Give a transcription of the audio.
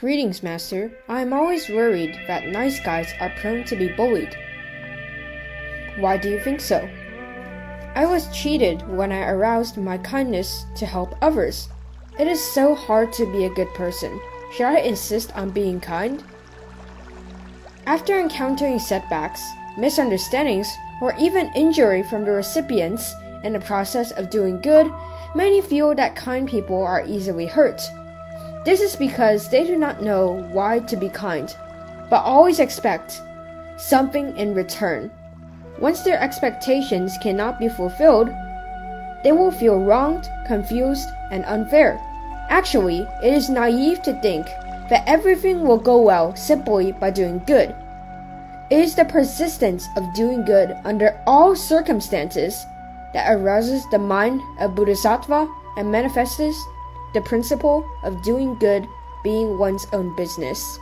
Greetings, Master. I am always worried that nice guys are prone to be bullied. Why do you think so? I was cheated when I aroused my kindness to help others. It is so hard to be a good person. Should I insist on being kind? After encountering setbacks, misunderstandings, or even injury from the recipients in the process of doing good, many feel that kind people are easily hurt. This is because they do not know why to be kind, but always expect something in return. Once their expectations cannot be fulfilled, they will feel wronged, confused, and unfair. Actually, it is naive to think that everything will go well simply by doing good. It is the persistence of doing good under all circumstances that arouses the mind of Bodhisattva and manifests the principle of doing good being one's own business.